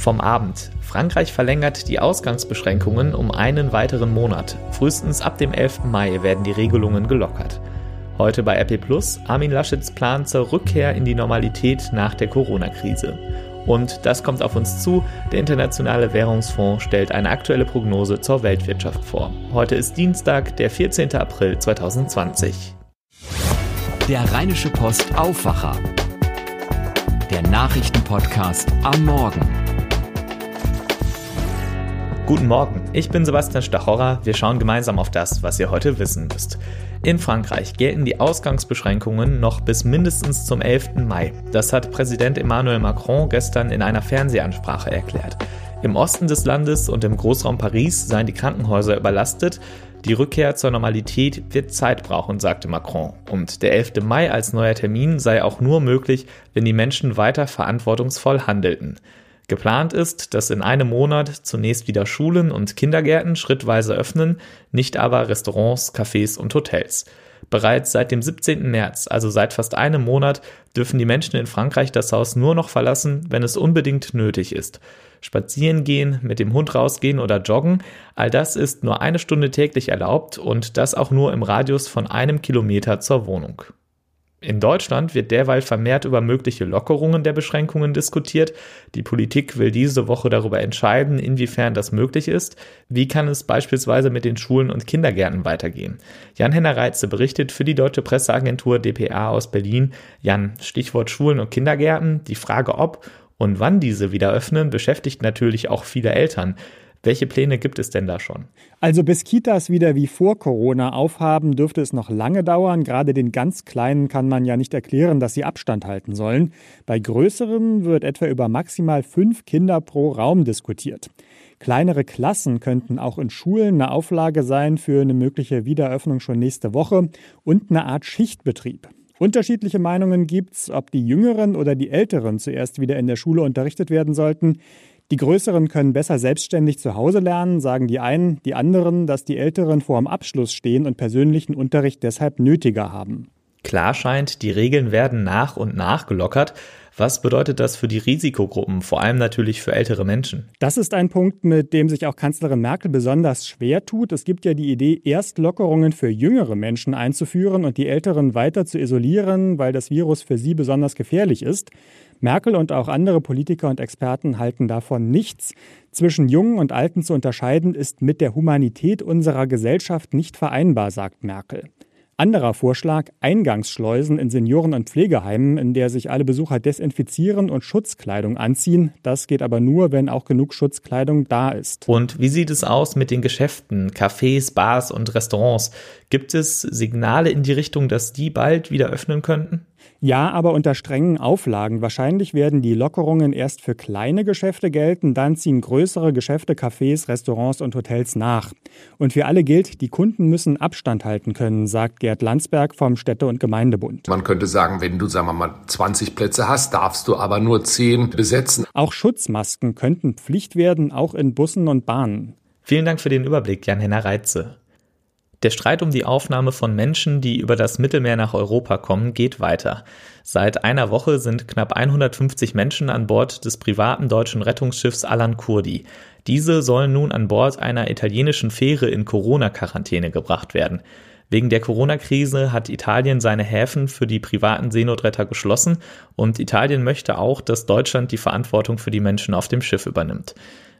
Vom Abend. Frankreich verlängert die Ausgangsbeschränkungen um einen weiteren Monat. Frühestens ab dem 11. Mai werden die Regelungen gelockert. Heute bei Apple Plus Armin Laschets Plan zur Rückkehr in die Normalität nach der Corona-Krise. Und das kommt auf uns zu. Der Internationale Währungsfonds stellt eine aktuelle Prognose zur Weltwirtschaft vor. Heute ist Dienstag, der 14. April 2020. Der Rheinische Post Aufwacher. Der Nachrichtenpodcast am Morgen. Guten Morgen, ich bin Sebastian Stachorra. Wir schauen gemeinsam auf das, was ihr heute wissen müsst. In Frankreich gelten die Ausgangsbeschränkungen noch bis mindestens zum 11. Mai. Das hat Präsident Emmanuel Macron gestern in einer Fernsehansprache erklärt. Im Osten des Landes und im Großraum Paris seien die Krankenhäuser überlastet. Die Rückkehr zur Normalität wird Zeit brauchen, sagte Macron. Und der 11. Mai als neuer Termin sei auch nur möglich, wenn die Menschen weiter verantwortungsvoll handelten. Geplant ist, dass in einem Monat zunächst wieder Schulen und Kindergärten schrittweise öffnen, nicht aber Restaurants, Cafés und Hotels. Bereits seit dem 17. März, also seit fast einem Monat, dürfen die Menschen in Frankreich das Haus nur noch verlassen, wenn es unbedingt nötig ist. Spazieren gehen, mit dem Hund rausgehen oder joggen, all das ist nur eine Stunde täglich erlaubt und das auch nur im Radius von einem Kilometer zur Wohnung. In Deutschland wird derweil vermehrt über mögliche Lockerungen der Beschränkungen diskutiert. Die Politik will diese Woche darüber entscheiden, inwiefern das möglich ist. Wie kann es beispielsweise mit den Schulen und Kindergärten weitergehen? Jan-Henner Reitze berichtet für die deutsche Presseagentur dpa aus Berlin. Jan, Stichwort Schulen und Kindergärten. Die Frage, ob und wann diese wieder öffnen, beschäftigt natürlich auch viele Eltern. Welche Pläne gibt es denn da schon? Also bis Kitas wieder wie vor Corona aufhaben, dürfte es noch lange dauern. Gerade den ganz Kleinen kann man ja nicht erklären, dass sie Abstand halten sollen. Bei größeren wird etwa über maximal fünf Kinder pro Raum diskutiert. Kleinere Klassen könnten auch in Schulen eine Auflage sein für eine mögliche Wiedereröffnung schon nächste Woche und eine Art Schichtbetrieb. Unterschiedliche Meinungen gibt es, ob die Jüngeren oder die Älteren zuerst wieder in der Schule unterrichtet werden sollten. Die Größeren können besser selbstständig zu Hause lernen, sagen die einen, die anderen, dass die Älteren vor dem Abschluss stehen und persönlichen Unterricht deshalb nötiger haben. Klar scheint, die Regeln werden nach und nach gelockert. Was bedeutet das für die Risikogruppen, vor allem natürlich für ältere Menschen? Das ist ein Punkt, mit dem sich auch Kanzlerin Merkel besonders schwer tut. Es gibt ja die Idee, erst Lockerungen für jüngere Menschen einzuführen und die Älteren weiter zu isolieren, weil das Virus für sie besonders gefährlich ist. Merkel und auch andere Politiker und Experten halten davon nichts. Zwischen Jungen und Alten zu unterscheiden, ist mit der Humanität unserer Gesellschaft nicht vereinbar, sagt Merkel. Anderer Vorschlag, Eingangsschleusen in Senioren- und Pflegeheimen, in der sich alle Besucher desinfizieren und Schutzkleidung anziehen. Das geht aber nur, wenn auch genug Schutzkleidung da ist. Und wie sieht es aus mit den Geschäften, Cafés, Bars und Restaurants? Gibt es Signale in die Richtung, dass die bald wieder öffnen könnten? Ja, aber unter strengen Auflagen. Wahrscheinlich werden die Lockerungen erst für kleine Geschäfte gelten, dann ziehen größere Geschäfte, Cafés, Restaurants und Hotels nach. Und für alle gilt, die Kunden müssen Abstand halten können, sagt Gerd Landsberg vom Städte- und Gemeindebund. Man könnte sagen, wenn du, sagen wir mal, 20 Plätze hast, darfst du aber nur 10 besetzen. Auch Schutzmasken könnten Pflicht werden, auch in Bussen und Bahnen. Vielen Dank für den Überblick, Jan-Henner Reitze. Der Streit um die Aufnahme von Menschen, die über das Mittelmeer nach Europa kommen, geht weiter. Seit einer Woche sind knapp 150 Menschen an Bord des privaten deutschen Rettungsschiffs Alan Kurdi. Diese sollen nun an Bord einer italienischen Fähre in Corona-Quarantäne gebracht werden. Wegen der Corona-Krise hat Italien seine Häfen für die privaten Seenotretter geschlossen und Italien möchte auch, dass Deutschland die Verantwortung für die Menschen auf dem Schiff übernimmt.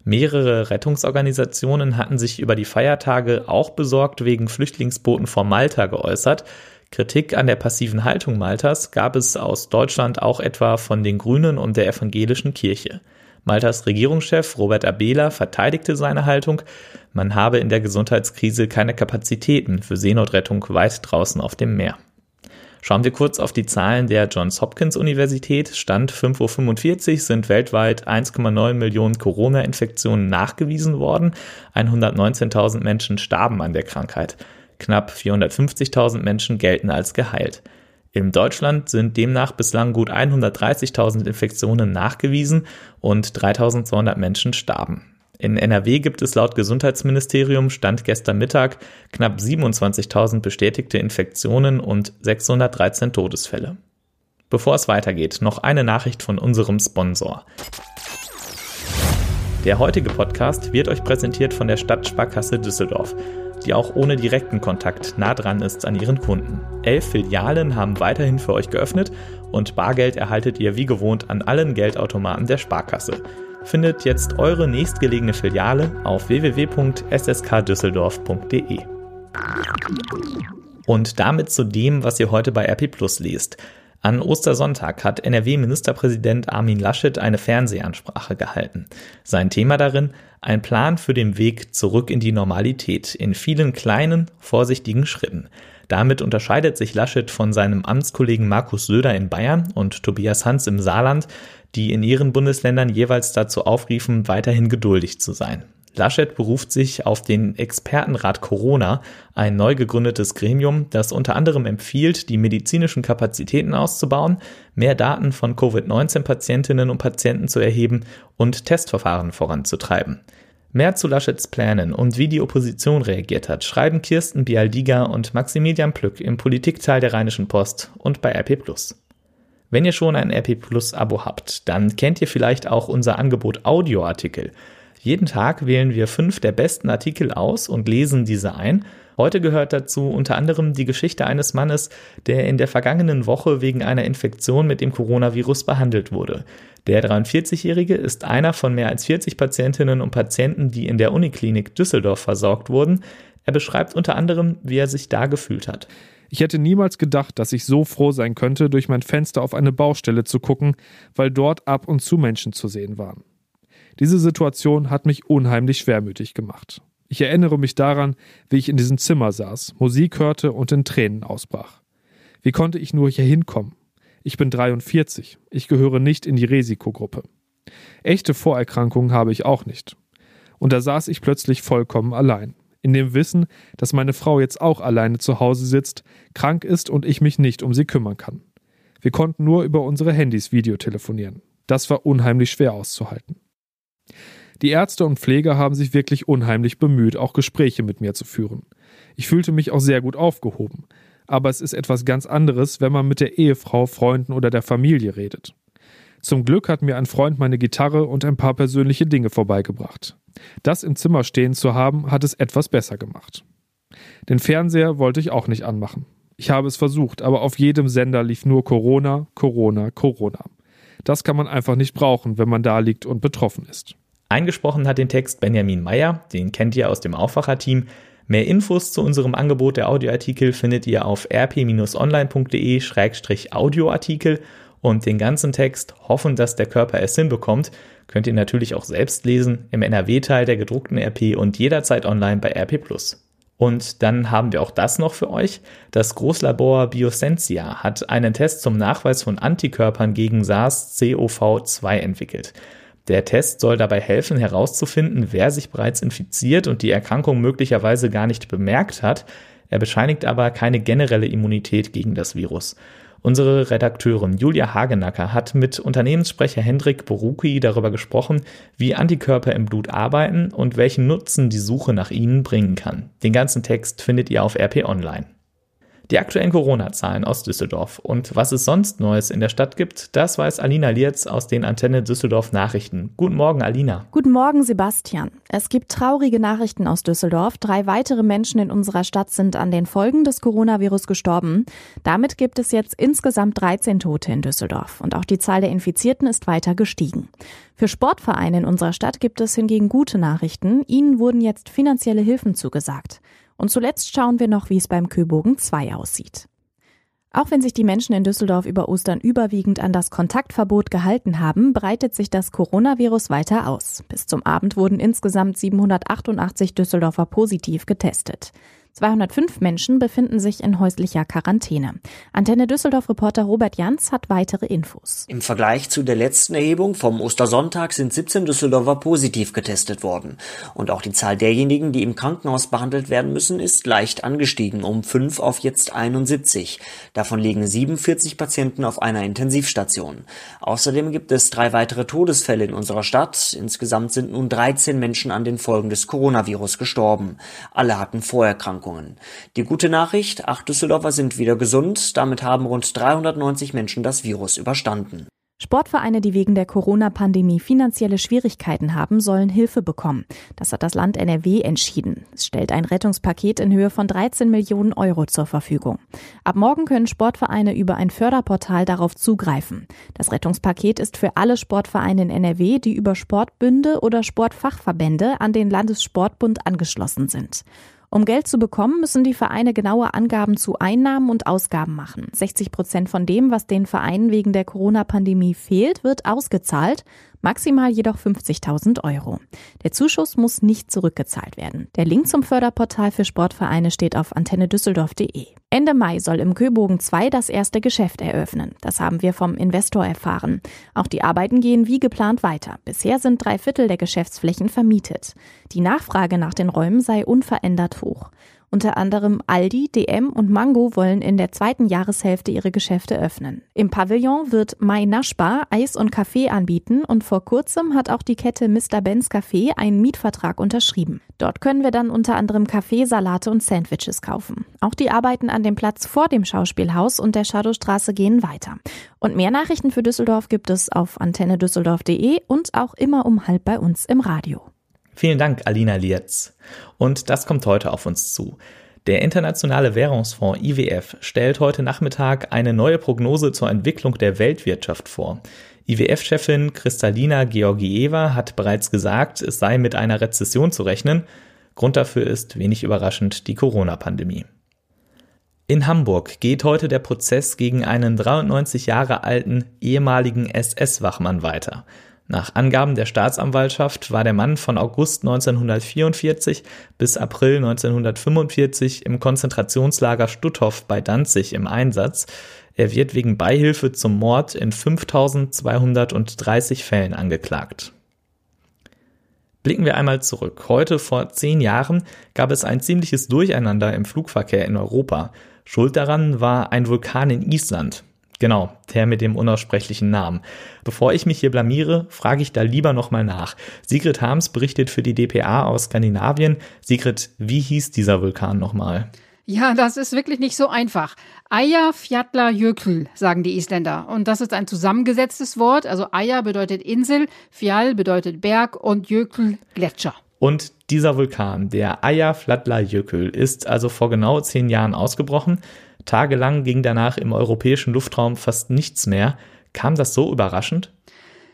Mehrere Rettungsorganisationen hatten sich über die Feiertage auch besorgt wegen Flüchtlingsbooten vor Malta geäußert. Kritik an der passiven Haltung Maltas gab es aus Deutschland auch etwa von den Grünen und der evangelischen Kirche. Maltas Regierungschef Robert Abela verteidigte seine Haltung, man habe in der Gesundheitskrise keine Kapazitäten für Seenotrettung weit draußen auf dem Meer. Schauen wir kurz auf die Zahlen der Johns Hopkins Universität. Stand 5.45 Uhr sind weltweit 1,9 Millionen Corona-Infektionen nachgewiesen worden. 119.000 Menschen starben an der Krankheit. Knapp 450.000 Menschen gelten als geheilt. In Deutschland sind demnach bislang gut 130.000 Infektionen nachgewiesen und 3.200 Menschen starben. In NRW gibt es laut Gesundheitsministerium Stand gestern Mittag knapp 27.000 bestätigte Infektionen und 613 Todesfälle. Bevor es weitergeht, noch eine Nachricht von unserem Sponsor. Der heutige Podcast wird euch präsentiert von der Stadtsparkasse Düsseldorf, die auch ohne direkten Kontakt nah dran ist an ihren Kunden. Elf Filialen haben weiterhin für euch geöffnet und Bargeld erhaltet ihr wie gewohnt an allen Geldautomaten der Sparkasse. Findet jetzt eure nächstgelegene Filiale auf www.sskdüsseldorf.de. Und damit zu dem, was ihr heute bei RP Plus liest. An Ostersonntag hat NRW-Ministerpräsident Armin Laschet eine Fernsehansprache gehalten. Sein Thema darin ein Plan für den Weg zurück in die Normalität in vielen kleinen, vorsichtigen Schritten. Damit unterscheidet sich Laschet von seinem Amtskollegen Markus Söder in Bayern und Tobias Hans im Saarland, die in ihren Bundesländern jeweils dazu aufriefen, weiterhin geduldig zu sein. Laschet beruft sich auf den Expertenrat Corona, ein neu gegründetes Gremium, das unter anderem empfiehlt, die medizinischen Kapazitäten auszubauen, mehr Daten von Covid-19-Patientinnen und Patienten zu erheben und Testverfahren voranzutreiben. Mehr zu Laschets Plänen und wie die Opposition reagiert hat, schreiben Kirsten Bialdiga und Maximilian Plück im Politikteil der Rheinischen Post und bei RP Wenn ihr schon ein RP Plus Abo habt, dann kennt ihr vielleicht auch unser Angebot Audioartikel – jeden Tag wählen wir fünf der besten Artikel aus und lesen diese ein. Heute gehört dazu unter anderem die Geschichte eines Mannes, der in der vergangenen Woche wegen einer Infektion mit dem Coronavirus behandelt wurde. Der 43-Jährige ist einer von mehr als 40 Patientinnen und Patienten, die in der Uniklinik Düsseldorf versorgt wurden. Er beschreibt unter anderem, wie er sich da gefühlt hat. Ich hätte niemals gedacht, dass ich so froh sein könnte, durch mein Fenster auf eine Baustelle zu gucken, weil dort ab und zu Menschen zu sehen waren. Diese Situation hat mich unheimlich schwermütig gemacht. Ich erinnere mich daran, wie ich in diesem Zimmer saß, Musik hörte und in Tränen ausbrach. Wie konnte ich nur hier hinkommen? Ich bin 43. Ich gehöre nicht in die Risikogruppe. Echte Vorerkrankungen habe ich auch nicht. Und da saß ich plötzlich vollkommen allein. In dem Wissen, dass meine Frau jetzt auch alleine zu Hause sitzt, krank ist und ich mich nicht um sie kümmern kann. Wir konnten nur über unsere Handys Videotelefonieren. Das war unheimlich schwer auszuhalten. Die Ärzte und Pfleger haben sich wirklich unheimlich bemüht, auch Gespräche mit mir zu führen. Ich fühlte mich auch sehr gut aufgehoben. Aber es ist etwas ganz anderes, wenn man mit der Ehefrau, Freunden oder der Familie redet. Zum Glück hat mir ein Freund meine Gitarre und ein paar persönliche Dinge vorbeigebracht. Das im Zimmer stehen zu haben, hat es etwas besser gemacht. Den Fernseher wollte ich auch nicht anmachen. Ich habe es versucht, aber auf jedem Sender lief nur Corona, Corona, Corona. Das kann man einfach nicht brauchen, wenn man da liegt und betroffen ist. Eingesprochen hat den Text Benjamin Meyer, den kennt ihr aus dem Aufwacherteam. Mehr Infos zu unserem Angebot der Audioartikel findet ihr auf rp-online.de-audioartikel und den ganzen Text Hoffen, dass der Körper es hinbekommt, könnt ihr natürlich auch selbst lesen im NRW-Teil der gedruckten RP und jederzeit online bei RP+. Und dann haben wir auch das noch für euch. Das Großlabor Biosensia hat einen Test zum Nachweis von Antikörpern gegen SARS-CoV-2 entwickelt. Der Test soll dabei helfen, herauszufinden, wer sich bereits infiziert und die Erkrankung möglicherweise gar nicht bemerkt hat. Er bescheinigt aber keine generelle Immunität gegen das Virus. Unsere Redakteurin Julia Hagenacker hat mit Unternehmenssprecher Hendrik Boruki darüber gesprochen, wie Antikörper im Blut arbeiten und welchen Nutzen die Suche nach ihnen bringen kann. Den ganzen Text findet ihr auf RP Online. Die aktuellen Corona-Zahlen aus Düsseldorf und was es sonst Neues in der Stadt gibt, das weiß Alina Lietz aus den Antenne Düsseldorf Nachrichten. Guten Morgen, Alina. Guten Morgen, Sebastian. Es gibt traurige Nachrichten aus Düsseldorf. Drei weitere Menschen in unserer Stadt sind an den Folgen des Coronavirus gestorben. Damit gibt es jetzt insgesamt 13 Tote in Düsseldorf und auch die Zahl der Infizierten ist weiter gestiegen. Für Sportvereine in unserer Stadt gibt es hingegen gute Nachrichten. Ihnen wurden jetzt finanzielle Hilfen zugesagt. Und zuletzt schauen wir noch, wie es beim Köbogen 2 aussieht. Auch wenn sich die Menschen in Düsseldorf über Ostern überwiegend an das Kontaktverbot gehalten haben, breitet sich das Coronavirus weiter aus. Bis zum Abend wurden insgesamt 788 Düsseldorfer positiv getestet. 205 Menschen befinden sich in häuslicher Quarantäne. Antenne Düsseldorf-Reporter Robert Jans hat weitere Infos. Im Vergleich zu der letzten Erhebung vom Ostersonntag sind 17 Düsseldorfer positiv getestet worden. Und auch die Zahl derjenigen, die im Krankenhaus behandelt werden müssen, ist leicht angestiegen, um 5 auf jetzt 71. Davon liegen 47 Patienten auf einer Intensivstation. Außerdem gibt es drei weitere Todesfälle in unserer Stadt. Insgesamt sind nun 13 Menschen an den Folgen des Coronavirus gestorben. Alle hatten Vorerkrankungen. Erkrankungen. Die gute Nachricht, acht Düsseldorfer sind wieder gesund, damit haben rund 390 Menschen das Virus überstanden. Sportvereine, die wegen der Corona-Pandemie finanzielle Schwierigkeiten haben, sollen Hilfe bekommen. Das hat das Land NRW entschieden. Es stellt ein Rettungspaket in Höhe von 13 Millionen Euro zur Verfügung. Ab morgen können Sportvereine über ein Förderportal darauf zugreifen. Das Rettungspaket ist für alle Sportvereine in NRW, die über Sportbünde oder Sportfachverbände an den Landessportbund angeschlossen sind. Um Geld zu bekommen, müssen die Vereine genaue Angaben zu Einnahmen und Ausgaben machen. 60 Prozent von dem, was den Vereinen wegen der Corona-Pandemie fehlt, wird ausgezahlt maximal jedoch 50.000 Euro. Der Zuschuss muss nicht zurückgezahlt werden. Der Link zum Förderportal für Sportvereine steht auf antennedüsseldorf.de. Ende Mai soll im Köbogen 2 das erste Geschäft eröffnen. Das haben wir vom Investor erfahren. Auch die Arbeiten gehen wie geplant weiter. Bisher sind drei Viertel der Geschäftsflächen vermietet. Die Nachfrage nach den Räumen sei unverändert hoch. Unter anderem Aldi, DM und Mango wollen in der zweiten Jahreshälfte ihre Geschäfte öffnen. Im Pavillon wird Mai Naschbar Eis und Kaffee anbieten und vor kurzem hat auch die Kette Mr. Benz Café einen Mietvertrag unterschrieben. Dort können wir dann unter anderem Kaffee, Salate und Sandwiches kaufen. Auch die Arbeiten an dem Platz vor dem Schauspielhaus und der Shadowstraße gehen weiter. Und mehr Nachrichten für Düsseldorf gibt es auf antennedüsseldorf.de und auch immer um halb bei uns im Radio. Vielen Dank, Alina Lietz. Und das kommt heute auf uns zu. Der Internationale Währungsfonds IWF stellt heute Nachmittag eine neue Prognose zur Entwicklung der Weltwirtschaft vor. IWF-Chefin Kristalina Georgieva hat bereits gesagt, es sei mit einer Rezession zu rechnen. Grund dafür ist wenig überraschend die Corona-Pandemie. In Hamburg geht heute der Prozess gegen einen 93 Jahre alten ehemaligen SS-Wachmann weiter. Nach Angaben der Staatsanwaltschaft war der Mann von August 1944 bis April 1945 im Konzentrationslager Stutthof bei Danzig im Einsatz. Er wird wegen Beihilfe zum Mord in 5230 Fällen angeklagt. Blicken wir einmal zurück. Heute vor zehn Jahren gab es ein ziemliches Durcheinander im Flugverkehr in Europa. Schuld daran war ein Vulkan in Island. Genau, der mit dem unaussprechlichen Namen. Bevor ich mich hier blamiere, frage ich da lieber nochmal nach. Sigrid Harms berichtet für die DPA aus Skandinavien. Sigrid, wie hieß dieser Vulkan nochmal? Ja, das ist wirklich nicht so einfach. Eyjafjallajökull, sagen die Isländer. Und das ist ein zusammengesetztes Wort. Also Eyja bedeutet Insel, Fjall bedeutet Berg und Jökull Gletscher. Und dieser Vulkan, der Eyjafjallajökull, ist also vor genau zehn Jahren ausgebrochen. Tagelang ging danach im europäischen Luftraum fast nichts mehr. Kam das so überraschend?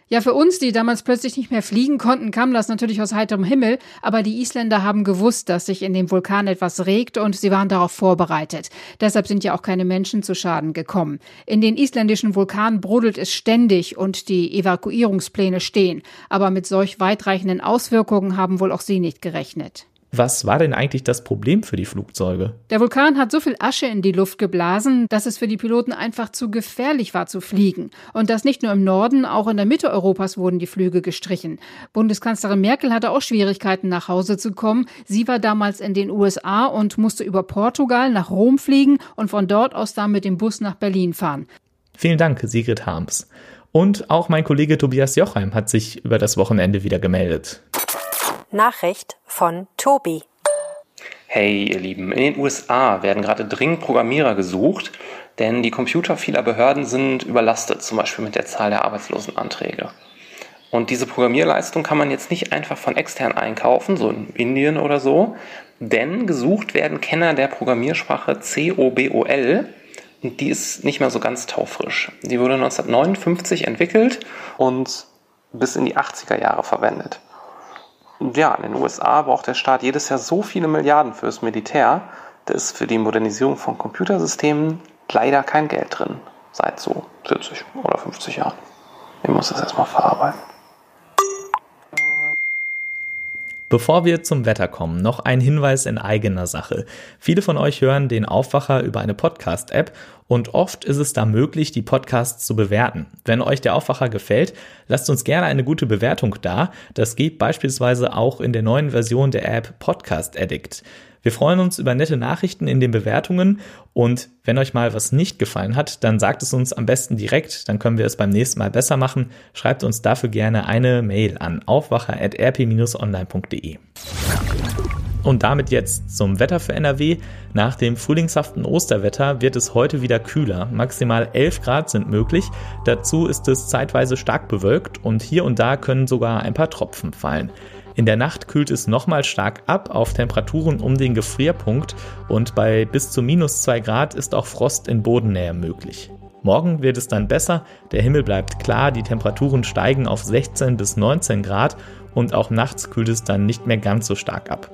Ja, für uns, die damals plötzlich nicht mehr fliegen konnten, kam das natürlich aus heiterem Himmel, aber die Isländer haben gewusst, dass sich in dem Vulkan etwas regt und sie waren darauf vorbereitet. Deshalb sind ja auch keine Menschen zu Schaden gekommen. In den isländischen Vulkanen brodelt es ständig und die Evakuierungspläne stehen, aber mit solch weitreichenden Auswirkungen haben wohl auch sie nicht gerechnet. Was war denn eigentlich das Problem für die Flugzeuge? Der Vulkan hat so viel Asche in die Luft geblasen, dass es für die Piloten einfach zu gefährlich war zu fliegen. Und das nicht nur im Norden, auch in der Mitte Europas wurden die Flüge gestrichen. Bundeskanzlerin Merkel hatte auch Schwierigkeiten, nach Hause zu kommen. Sie war damals in den USA und musste über Portugal nach Rom fliegen und von dort aus dann mit dem Bus nach Berlin fahren. Vielen Dank, Sigrid Harms. Und auch mein Kollege Tobias Jochheim hat sich über das Wochenende wieder gemeldet. Nachricht von Tobi. Hey ihr Lieben, in den USA werden gerade dringend Programmierer gesucht, denn die Computer vieler Behörden sind überlastet, zum Beispiel mit der Zahl der Arbeitslosenanträge. Und diese Programmierleistung kann man jetzt nicht einfach von extern einkaufen, so in Indien oder so, denn gesucht werden Kenner der Programmiersprache COBOL und die ist nicht mehr so ganz taufrisch. Die wurde 1959 entwickelt und bis in die 80er Jahre verwendet ja, in den USA braucht der Staat jedes Jahr so viele Milliarden fürs Militär, da ist für die Modernisierung von Computersystemen leider kein Geld drin. Seit so 40 oder 50 Jahren. Ich muss das erstmal verarbeiten. Bevor wir zum Wetter kommen, noch ein Hinweis in eigener Sache. Viele von euch hören den Aufwacher über eine Podcast-App und oft ist es da möglich, die Podcasts zu bewerten. Wenn euch der Aufwacher gefällt, lasst uns gerne eine gute Bewertung da. Das geht beispielsweise auch in der neuen Version der App Podcast Addict. Wir freuen uns über nette Nachrichten in den Bewertungen und wenn euch mal was nicht gefallen hat, dann sagt es uns am besten direkt, dann können wir es beim nächsten Mal besser machen. Schreibt uns dafür gerne eine Mail an aufwacher.rp-online.de. Und damit jetzt zum Wetter für NRW. Nach dem frühlingshaften Osterwetter wird es heute wieder kühler. Maximal 11 Grad sind möglich. Dazu ist es zeitweise stark bewölkt und hier und da können sogar ein paar Tropfen fallen. In der Nacht kühlt es nochmal stark ab auf Temperaturen um den Gefrierpunkt und bei bis zu minus 2 Grad ist auch Frost in Bodennähe möglich. Morgen wird es dann besser, der Himmel bleibt klar, die Temperaturen steigen auf 16 bis 19 Grad und auch nachts kühlt es dann nicht mehr ganz so stark ab.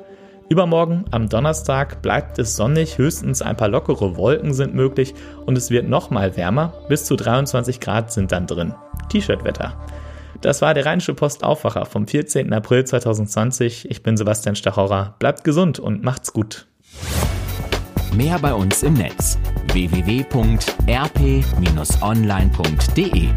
Übermorgen, am Donnerstag, bleibt es sonnig, höchstens ein paar lockere Wolken sind möglich und es wird nochmal wärmer, bis zu 23 Grad sind dann drin. T-Shirt-Wetter. Das war der Rheinische Post Aufwacher vom 14. April 2020. Ich bin Sebastian Stachorra. Bleibt gesund und macht's gut. Mehr bei uns im Netz www.rp-online.de